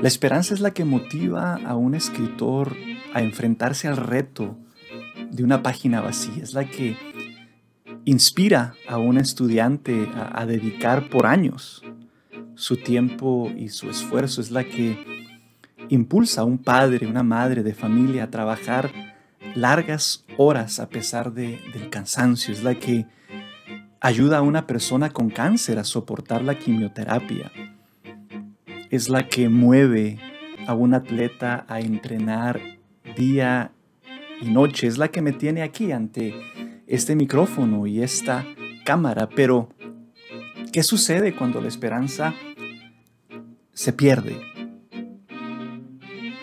La esperanza es la que motiva a un escritor a enfrentarse al reto de una página vacía, es la que inspira a un estudiante a, dedicar por años su tiempo y su esfuerzo, es la que impulsa a un padre, una madre de familia a trabajar largas horas a pesar de, del cansancio, es la que ayuda a una persona con cáncer a soportar la quimioterapia, es la que mueve a un atleta a entrenar día y noche, es la que me tiene aquí ante este micrófono y esta cámara, pero ¿qué sucede cuando la esperanza se pierde?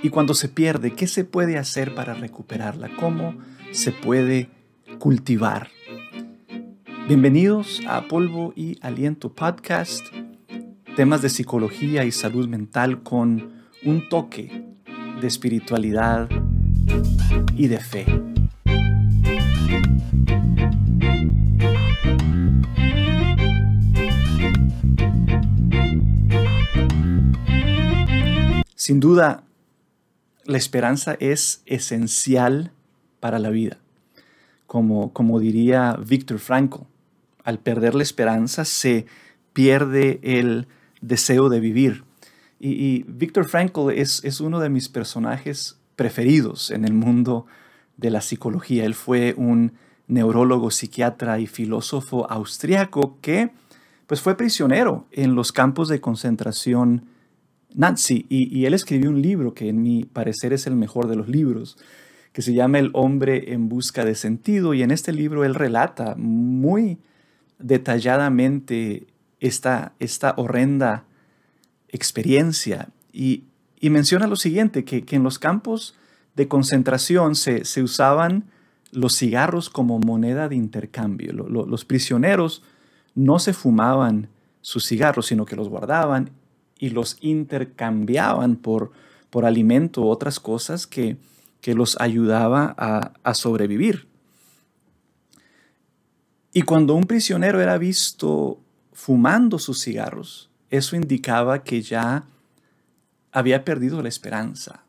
Y cuando se pierde, ¿qué se puede hacer para recuperarla? ¿Cómo se puede cultivar? Bienvenidos a Polvo y Aliento Podcast, temas de psicología y salud mental con un toque de espiritualidad y de fe. Sin duda, la esperanza es esencial para la vida. Como, como diría Viktor Frankl, al perder la esperanza se pierde el deseo de vivir. Y, y Viktor Frankl es, es uno de mis personajes preferidos en el mundo de la psicología. Él fue un neurólogo, psiquiatra y filósofo austriaco que pues fue prisionero en los campos de concentración nazi y, él escribió un libro que en mi parecer es el mejor de los libros, que se llama El hombre en busca de sentido y en este libro él relata muy detalladamente esta, esta horrenda experiencia y, menciona lo siguiente, que, en los campos de concentración se, usaban los cigarros como moneda de intercambio. los prisioneros no se fumaban sus cigarros, sino que los guardaban y los intercambiaban por, por alimento u otras cosas que, los ayudaba a, a sobrevivir. Y cuando un prisionero era visto fumando sus cigarros, eso indicaba que ya había perdido la esperanza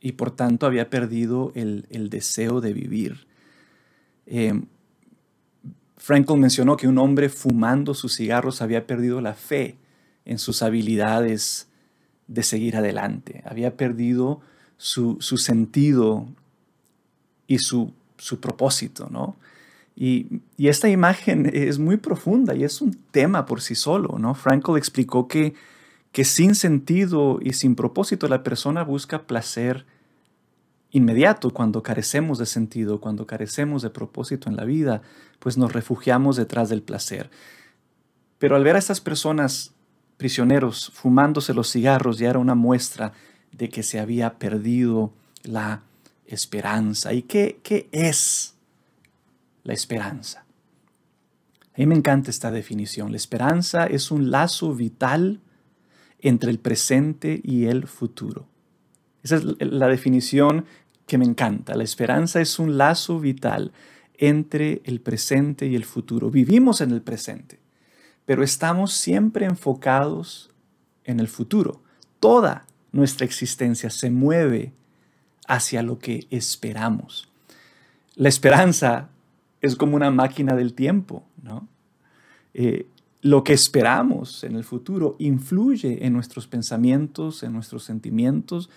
y por tanto había perdido el, deseo de vivir. Eh, Frankl mencionó que un hombre fumando sus cigarros había perdido la fe en sus habilidades de seguir adelante. Había perdido su, sentido y su, propósito, ¿no? Y, esta imagen es muy profunda y es un tema por sí solo, ¿no? Frankl explicó que, que sin sentido y sin propósito la persona busca placer inmediato cuando carecemos de sentido, cuando carecemos de propósito en la vida, pues nos refugiamos detrás del placer. Pero al ver a estas personas prisioneros fumándose los cigarros ya era una muestra de que se había perdido la esperanza. ¿Y qué, qué es la esperanza? A mí me encanta esta definición. La esperanza es un lazo vital entre el presente y el futuro. Esa es la definición que me encanta. La esperanza es un lazo vital entre el presente y el futuro. Vivimos en el presente pero estamos siempre enfocados en el futuro. Toda nuestra existencia se mueve hacia lo que esperamos. La esperanza es como una máquina del tiempo, ¿no? Eh, lo que esperamos en el futuro influye en nuestros pensamientos, en nuestros sentimientos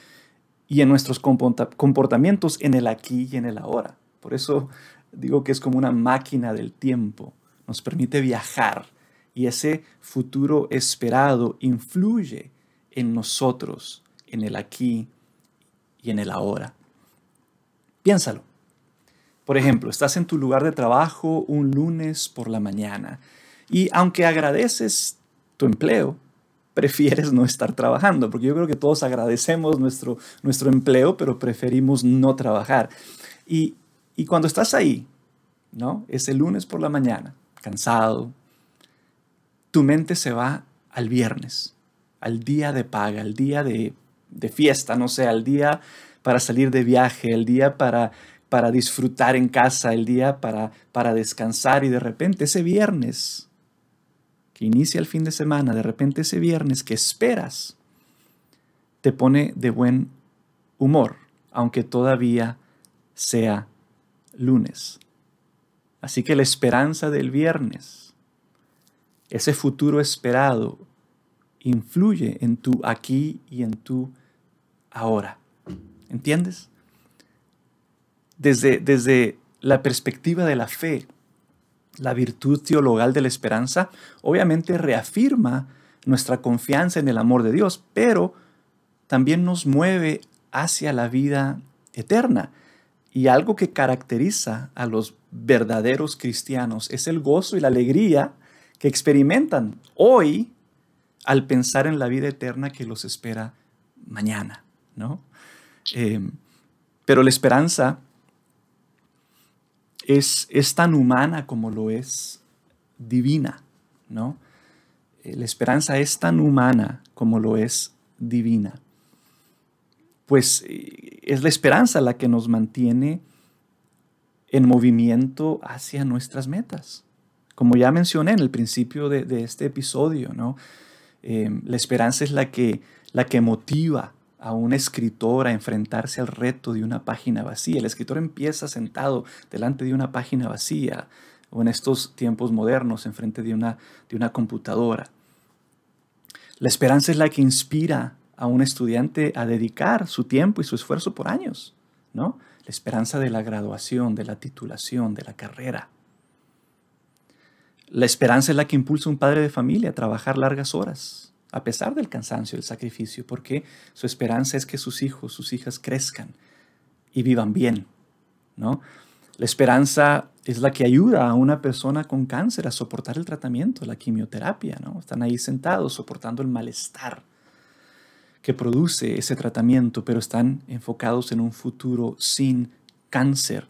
y en nuestros comportamientos en el aquí y en el ahora. Por eso digo que es como una máquina del tiempo. Nos permite viajar y ese futuro esperado influye en nosotros, en el aquí y en el ahora. Piénsalo. Por ejemplo, estás en tu lugar de trabajo un lunes por la mañana y aunque agradeces tu empleo, prefieres no estar trabajando, porque yo creo que todos agradecemos nuestro, nuestro empleo, pero preferimos no trabajar. Y, y cuando estás ahí, ¿no? Ese lunes por la mañana, cansado, tu mente se va al viernes, al día de paga, al día de, fiesta, no sé, al día para salir de viaje, el día para, para disfrutar en casa, el día para, para descansar y de repente ese viernes que inicia el fin de semana, de repente ese viernes que esperas, te pone de buen humor, aunque todavía sea lunes. Así que la esperanza del viernes, ese futuro esperado, influye en tu aquí y en tu ahora. ¿Entiendes? Desde, desde la perspectiva de la fe, la virtud teologal de la esperanza obviamente reafirma nuestra confianza en el amor de Dios, pero también nos mueve hacia la vida eterna. Y algo que caracteriza a los verdaderos cristianos es el gozo y la alegría que experimentan hoy al pensar en la vida eterna que los espera mañana, ¿no? Eh, pero la esperanza es, es, tan humana como lo es divina, ¿no? Eh, la esperanza es tan humana como lo es divina. Pues eh, es la esperanza la que nos mantiene en movimiento hacia nuestras metas. Como ya mencioné en el principio de, este episodio, ¿no? Eh, la esperanza es la que, la que motiva a un escritor a enfrentarse al reto de una página vacía. El escritor empieza sentado delante de una página vacía o en estos tiempos modernos enfrente de una, de una computadora. La esperanza es la que inspira a un estudiante a dedicar su tiempo y su esfuerzo por años, ¿no? La esperanza de la graduación, de la titulación, de la carrera. La esperanza es la que impulsa a un padre de familia a trabajar largas horas, a pesar del cansancio, del sacrificio, porque su esperanza es que sus hijos, sus hijas crezcan y vivan bien, ¿no? La esperanza es la que ayuda a una persona con cáncer a soportar el tratamiento, la quimioterapia, ¿no? Están ahí sentados soportando el malestar que produce ese tratamiento, pero están enfocados en un futuro sin cáncer,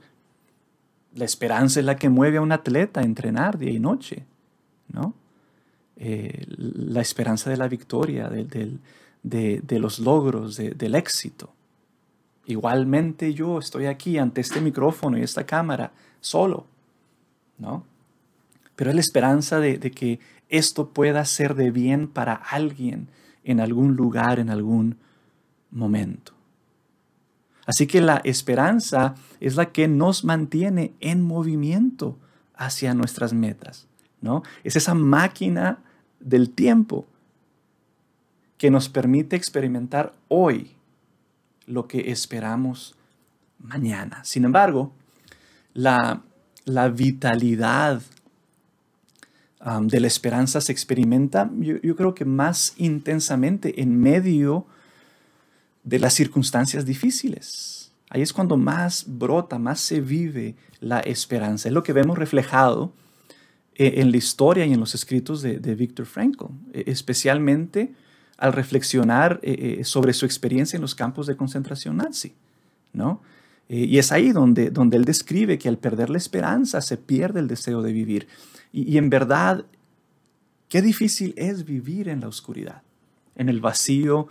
la esperanza es la que mueve a un atleta a entrenar día y noche, ¿no? Eh, la esperanza de la victoria, de, los logros, del éxito. Igualmente yo estoy aquí ante este micrófono y esta cámara solo, ¿no? Pero es la esperanza de, de que esto pueda ser de bien para alguien en algún lugar, en algún momento. Así que la esperanza es la que nos mantiene en movimiento hacia nuestras metas, ¿no? Es esa máquina del tiempo que nos permite experimentar hoy lo que esperamos mañana. Sin embargo, la, vitalidad um, de la esperanza se experimenta, yo, yo, creo que más intensamente en medio de las circunstancias difíciles. Ahí es cuando más brota, más se vive la esperanza. Es lo que vemos reflejado en la historia y en los escritos de, de Frankl, eh, especialmente al reflexionar eh, sobre su experiencia en los campos de concentración nazi. ¿no? y es ahí donde, donde él describe que al perder la esperanza se pierde el deseo de vivir. Y, y en verdad, qué difícil es vivir en la oscuridad, en el vacío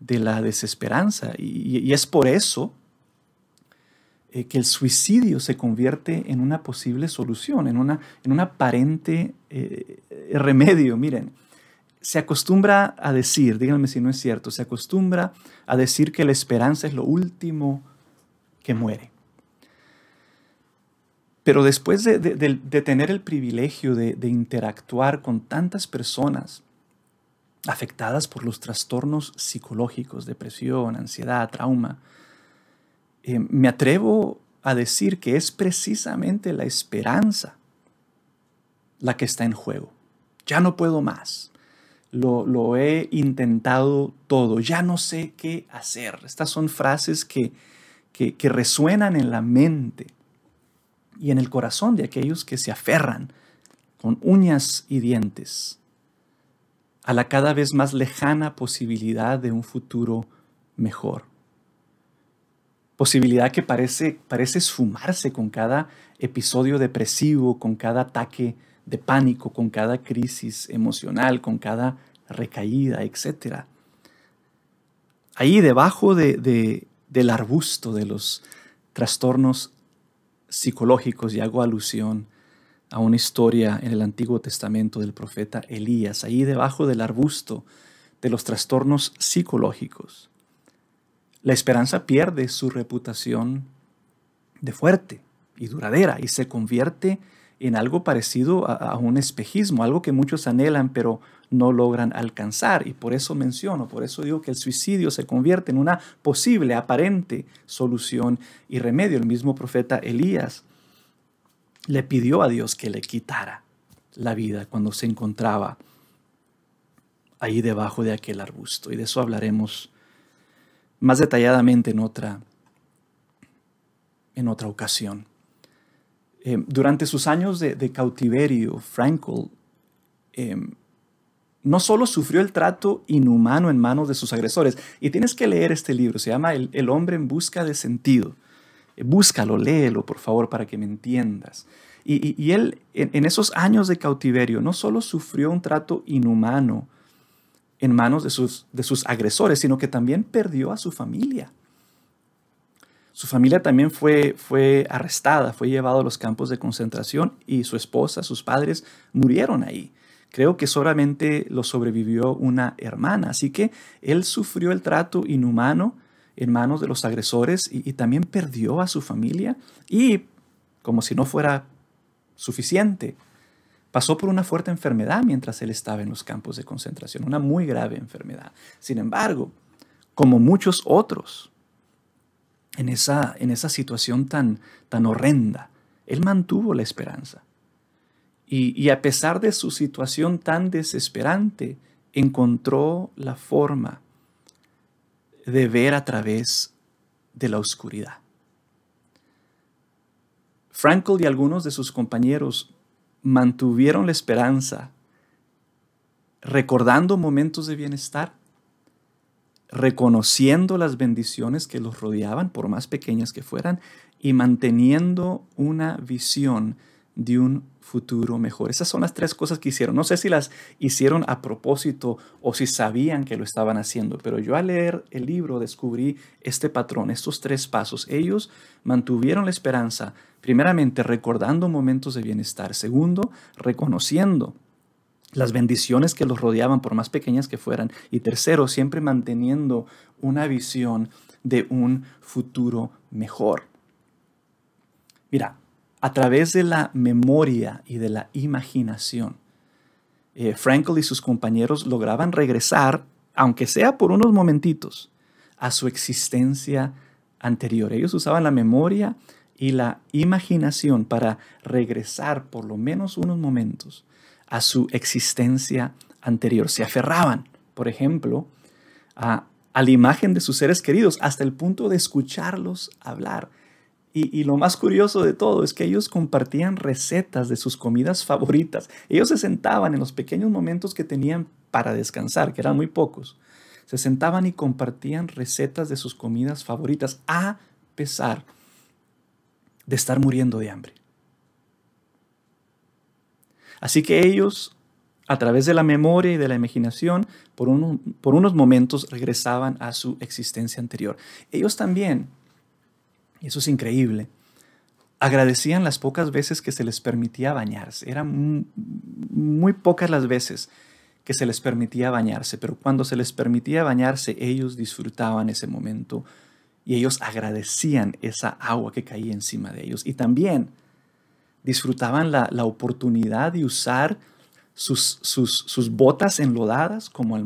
de la desesperanza. Y, es por eso eh, que el suicidio se convierte en una posible solución, en, una, en un aparente eh, remedio. Miren, se acostumbra a decir, díganme si no es cierto, se acostumbra a decir que la esperanza es lo último que muere. Pero después de, tener el privilegio de, interactuar con tantas personas afectadas por los trastornos psicológicos, depresión, ansiedad, trauma, eh, me atrevo a decir que es precisamente la esperanza la que está en juego. Ya no puedo más. Lo, he intentado todo. Ya no sé qué hacer. Estas son frases que, que, que resuenan en la mente y en el corazón de aquellos que se aferran con uñas y dientes a la cada vez más lejana posibilidad de un futuro mejor. Posibilidad que parece, parece esfumarse con cada episodio depresivo, con cada ataque de pánico, con cada crisis emocional, con cada recaída, etc. Ahí debajo de, del arbusto de los trastornos psicológicos, y hago alusión a una historia en el Antiguo Testamento del profeta Elías, ahí debajo del arbusto de los trastornos psicológicos. La esperanza pierde su reputación de fuerte y duradera y se convierte en algo parecido a, un espejismo, algo que muchos anhelan pero no logran alcanzar. Y por eso menciono, por eso digo que el suicidio se convierte en una posible, aparente solución y remedio. El mismo profeta Elías le pidió a Dios que le quitara la vida cuando se encontraba ahí debajo de aquel arbusto. Y de eso hablaremos más detalladamente en otra, en otra ocasión. Eh, durante sus años de, cautiverio, Frankl em, no solo sufrió el trato inhumano en manos de sus agresores, y tienes que leer este libro, se llama El, hombre en busca de sentido. Eh, búscalo, léelo, por favor, para que me entiendas. Y, él, en, esos años de cautiverio, no solo sufrió un trato inhumano en manos de sus, de sus agresores, sino que también perdió a su familia. Su familia también fue, fue arrestada, fue llevado a los campos de concentración y su esposa, sus padres murieron ahí. Creo que solamente lo sobrevivió una hermana. Así que él sufrió el trato inhumano en manos de los agresores y, también perdió a su familia. Y como si no fuera suficiente, pasó por una fuerte enfermedad mientras él estaba en los campos de concentración, una muy grave enfermedad. Sin embargo, como muchos otros, en esa, en esa situación tan, tan horrenda, él mantuvo la esperanza. Y, a pesar de su situación tan desesperante, encontró la forma de ver a través de la oscuridad. Frankl y algunos de sus compañeros mantuvieron la esperanza, recordando momentos de bienestar, reconociendo las bendiciones que los rodeaban, por más pequeñas que fueran, y manteniendo una visión de un futuro mejor. Esas son las tres cosas que hicieron. No sé si las hicieron a propósito o si sabían que lo estaban haciendo, pero yo al leer el libro descubrí este patrón, estos tres pasos. Ellos mantuvieron la esperanza, primeramente recordando momentos de bienestar, segundo, reconociendo las bendiciones que los rodeaban, por más pequeñas que fueran, y tercero, siempre manteniendo una visión de un futuro mejor. Mira, a través de la memoria y de la imaginación. Eh, y sus compañeros lograban regresar, aunque sea por unos momentitos, a su existencia anterior. Ellos usaban la memoria y la imaginación para regresar por lo menos unos momentos a su existencia anterior. Se aferraban, por ejemplo, a la imagen de sus seres queridos hasta el punto de escucharlos hablar y, lo más curioso de todo es que ellos compartían recetas de sus comidas favoritas. Ellos se sentaban en los pequeños momentos que tenían para descansar, que eran muy pocos. Se sentaban y compartían recetas de sus comidas favoritas a pesar de estar muriendo de hambre. Así que ellos, a través de la memoria y de la imaginación, por, por unos momentos regresaban a su existencia anterior. Ellos también eso es increíble, agradecían las pocas veces que se les permitía bañarse. Eran muy pocas las veces que se les permitía bañarse, pero cuando se les permitía bañarse, ellos disfrutaban ese momento y ellos agradecían esa agua que caía encima de ellos. Y también disfrutaban la, oportunidad de usar sus, sus, botas enlodadas como,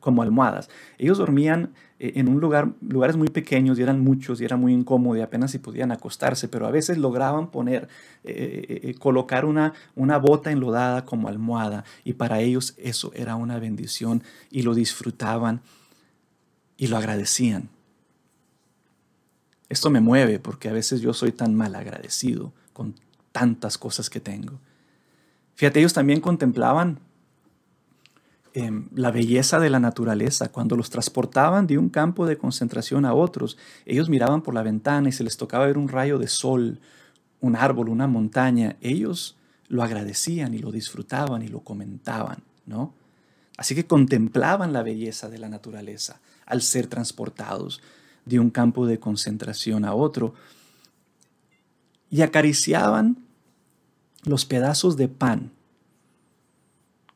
como almohadas. Ellos dormían en un lugar, lugares muy pequeños y eran muchos y era muy incómodo y apenas si podían acostarse, pero a veces lograban poner, eh, eh, colocar una, una bota enlodada como almohada y para ellos eso era una bendición y lo disfrutaban y lo agradecían. Esto me mueve porque a veces yo soy tan mal agradecido con tantas cosas que tengo. Fíjate, ellos también contemplaban Em, la belleza de la naturaleza. Cuando los transportaban de un campo de concentración a otros, ellos miraban por la ventana y se les tocaba ver un rayo de sol, un árbol, una montaña. Ellos lo agradecían y lo disfrutaban y lo comentaban, ¿no? Así que contemplaban la belleza de la naturaleza al ser transportados de un campo de concentración a otro y acariciaban los pedazos de pan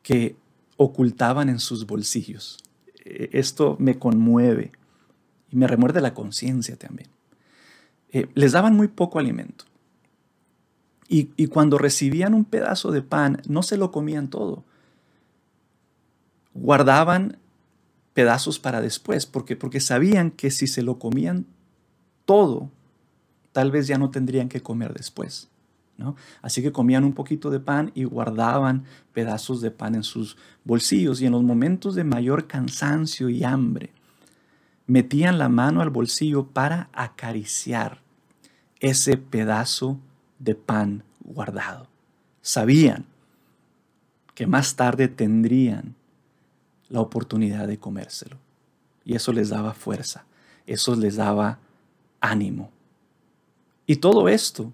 que ocultaban en sus bolsillos. E, esto me conmueve y me remuerde la conciencia también. Eh, les daban muy poco alimento. Y, y, cuando recibían un pedazo de pan, no se lo comían todo. Guardaban pedazos para después, porque, porque sabían que si se lo comían todo, tal vez ya no tendrían que comer después. Así que comían un poquito de pan y guardaban pedazos de pan en sus bolsillos y en los momentos de mayor cansancio y hambre, metían la mano al bolsillo para acariciar ese pedazo de pan guardado. Sabían que más tarde tendrían la oportunidad de comérselo. Y eso les daba fuerza, eso les daba ánimo. Y todo esto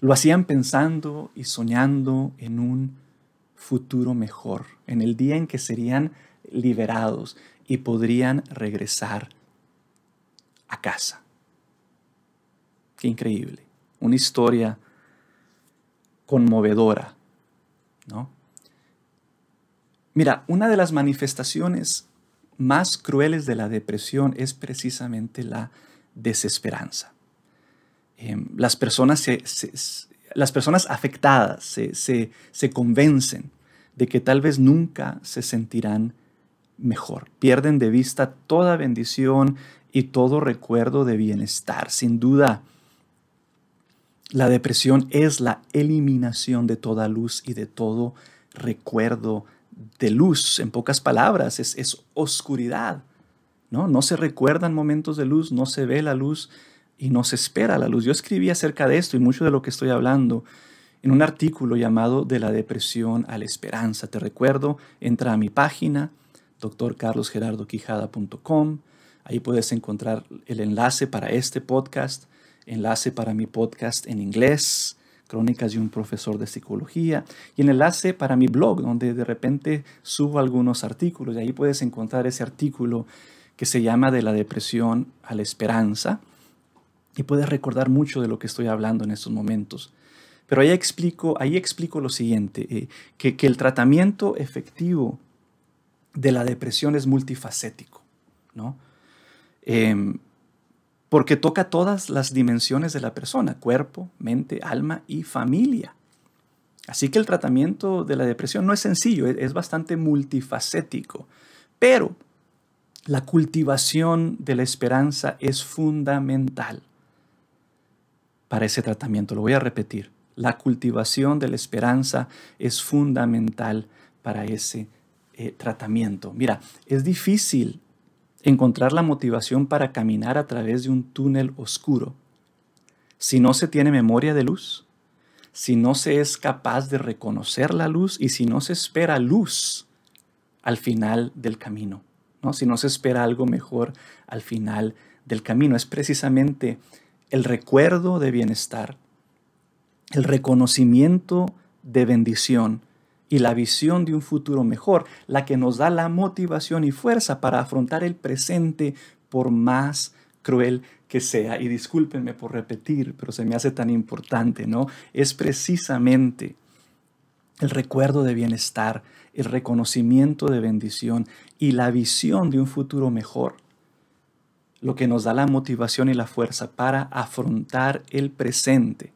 lo hacían pensando y soñando en un futuro mejor, en el día en que serían liberados y podrían regresar a casa. Qué increíble. Una historia conmovedora, ¿no? Mira, una de las manifestaciones más crueles de la depresión es precisamente la desesperanza. Em, las, personas las personas afectadas se, convencen de que tal vez nunca se sentirán mejor. Pierden de vista toda bendición y todo recuerdo de bienestar. Sin duda, la depresión es la eliminación de toda luz y de todo recuerdo de luz. En pocas palabras, es, es oscuridad. ¿no? no se recuerdan momentos de luz, no se ve la luz y no se espera la luz. Yo escribí acerca de esto y mucho de lo que estoy hablando en un artículo llamado De la depresión a la esperanza. Te recuerdo, entra a mi página, drcarlosgerardoquijada.com. Ahí puedes encontrar el enlace para este podcast, enlace para mi podcast en inglés, Crónicas de un profesor de psicología, y el enlace para mi blog, donde de repente subo algunos artículos. Y ahí puedes encontrar ese artículo que se llama De la depresión a la esperanza y puedes recordar mucho de lo que estoy hablando en estos momentos. Pero ahí explico, ahí explico lo siguiente, eh, que, el tratamiento efectivo de la depresión es multifacético, ¿no? Em, porque toca todas las dimensiones de la persona, cuerpo, mente, alma y familia. Así que el tratamiento de la depresión no es sencillo, es bastante multifacético, pero la cultivación de la esperanza es fundamental para ese tratamiento. Lo voy a repetir. La cultivación de la esperanza es fundamental para ese eh, tratamiento. Mira, es difícil encontrar la motivación para caminar a través de un túnel oscuro si no se tiene memoria de luz, si no se es capaz de reconocer la luz y si no se espera luz al final del camino, ¿no? si no se espera algo mejor al final del camino. Es precisamente el recuerdo de bienestar, el reconocimiento de bendición y la visión de un futuro mejor, la que nos da la motivación y fuerza para afrontar el presente por más cruel que sea. Y discúlpenme por repetir, pero se me hace tan importante, ¿no? Es precisamente el recuerdo de bienestar, el reconocimiento de bendición y la visión de un futuro mejor lo que nos da la motivación y la fuerza para afrontar el presente,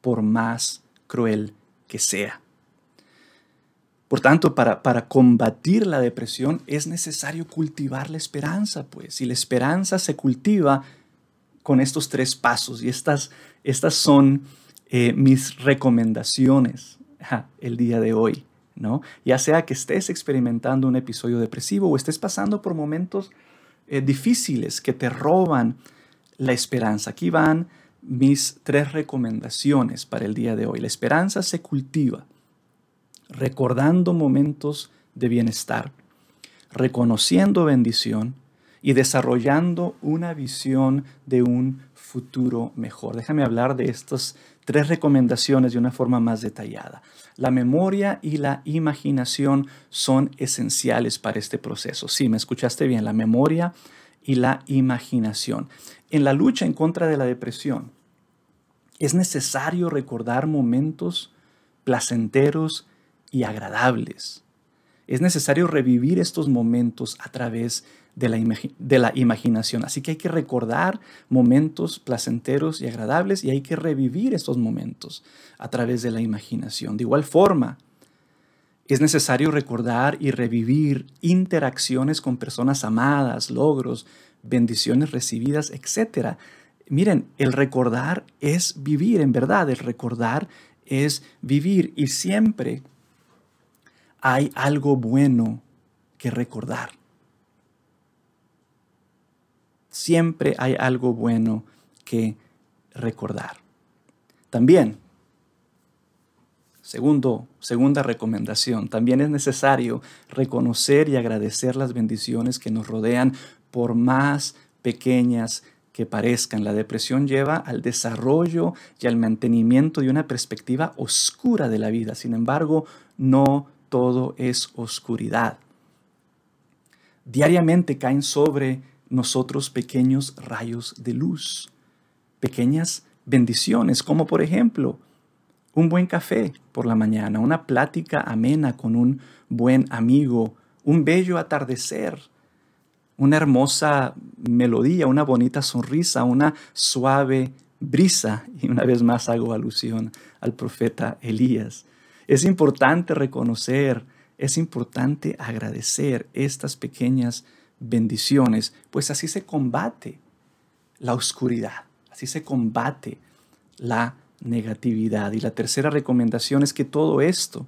por más cruel que sea. Por tanto, para, para, combatir la depresión es necesario cultivar la esperanza, pues, y la esperanza se cultiva con estos tres pasos, y estas, estas son eh, mis recomendaciones el día de hoy, ¿no? Ya sea que estés experimentando un episodio depresivo o estés pasando por momentos eh, difíciles que te roban la esperanza. Aquí van mis tres recomendaciones para el día de hoy. La esperanza se cultiva recordando momentos de bienestar, reconociendo bendición y desarrollando una visión de un futuro mejor. Déjame hablar de estas tres recomendaciones de una forma más detallada. La memoria y la imaginación son esenciales para este proceso. Sí, me escuchaste bien, la memoria y la imaginación. En la lucha en contra de la depresión, es necesario recordar momentos placenteros y agradables. Es necesario revivir estos momentos a través de la, de la, imaginación. Así que hay que recordar momentos placenteros y agradables y hay que revivir estos momentos a través de la imaginación. De igual forma, es necesario recordar y revivir interacciones con personas amadas, logros, bendiciones recibidas, etc. Miren, el recordar es vivir, en verdad, el recordar es vivir y siempre hay algo bueno que recordar. Siempre hay algo bueno que recordar. También, segundo, segunda recomendación, también es necesario reconocer y agradecer las bendiciones que nos rodean por más pequeñas que parezcan. La depresión lleva al desarrollo y al mantenimiento de una perspectiva oscura de la vida. Sin embargo, no todo es oscuridad. Diariamente caen sobre nosotros pequeños rayos de luz, pequeñas bendiciones, como por ejemplo un buen café por la mañana, una plática amena con un buen amigo, un bello atardecer, una hermosa melodía, una bonita sonrisa, una suave brisa. Y una vez más hago alusión al profeta Elías. Es importante reconocer, es importante agradecer estas pequeñas bendiciones, pues así se combate la oscuridad, así se combate la negatividad. Y la tercera recomendación es que todo esto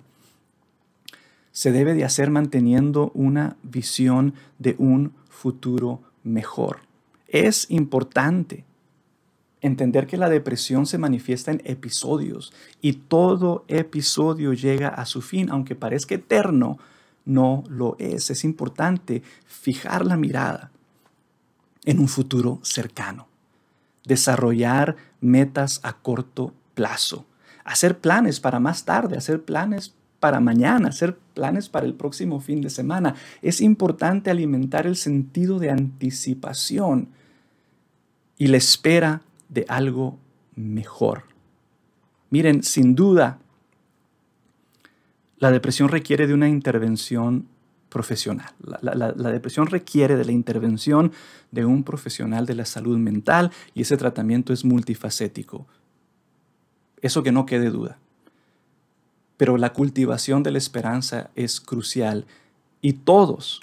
se debe de hacer manteniendo una visión de un futuro mejor. Es importante entender que la depresión se manifiesta en episodios y todo episodio llega a su fin, aunque parezca eterno, no lo es. Es importante fijar la mirada en un futuro cercano, desarrollar metas a corto plazo, hacer planes para más tarde, hacer planes para mañana, hacer planes para el próximo fin de semana. Es importante alimentar el sentido de anticipación y la espera de algo mejor. Miren, sin duda, la depresión requiere de una intervención profesional. La, depresión requiere de la intervención de un profesional de la salud mental y ese tratamiento es multifacético. Eso que no quede duda. Pero la cultivación de la esperanza es crucial y todos,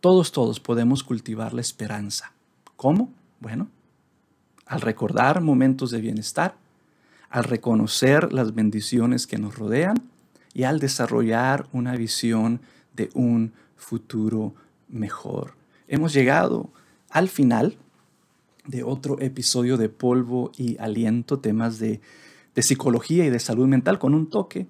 todos, todos podemos cultivar la esperanza. ¿Cómo? Bueno, al recordar momentos de bienestar, al reconocer las bendiciones que nos rodean y al desarrollar una visión de un futuro mejor. Hemos llegado al final de otro episodio de Polvo y Aliento, temas de, psicología y de salud mental con un toque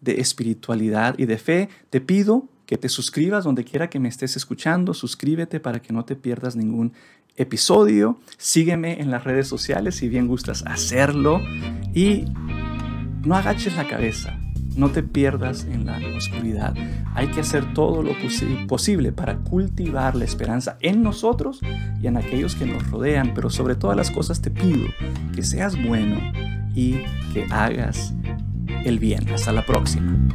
de espiritualidad y de fe. Te pido que te suscribas donde quiera que me estés escuchando, suscríbete para que no te pierdas ningún episodio, sígueme en las redes sociales si bien gustas hacerlo y no agaches la cabeza. No te pierdas en la oscuridad. Hay que hacer todo lo posible para cultivar la esperanza en nosotros y en aquellos que nos rodean, pero sobre todas las cosas te pido que seas bueno y que hagas el bien. Hasta la próxima.